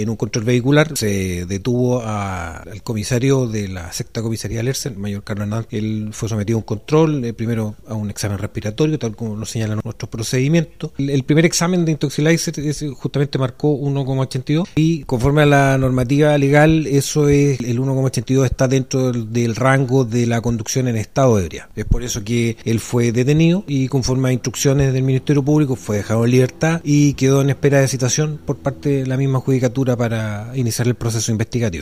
En un control vehicular se detuvo al comisario de la sexta comisaría Lersen, mayor Carlos Hernández. Él fue sometido a un control, eh, primero a un examen respiratorio, tal como lo señalan nuestros procedimientos. El, primer examen de Intoxilizer justamente marcó 1,82 y conforme a la normativa legal, eso es el 1,82 está dentro del, rango de la conducción en estado ebria. Es por eso que él fue detenido y conforme a instrucciones del Ministerio Público fue dejado en libertad y quedó en espera de citación por parte de la misma judicatura para iniciar el proceso investigativo.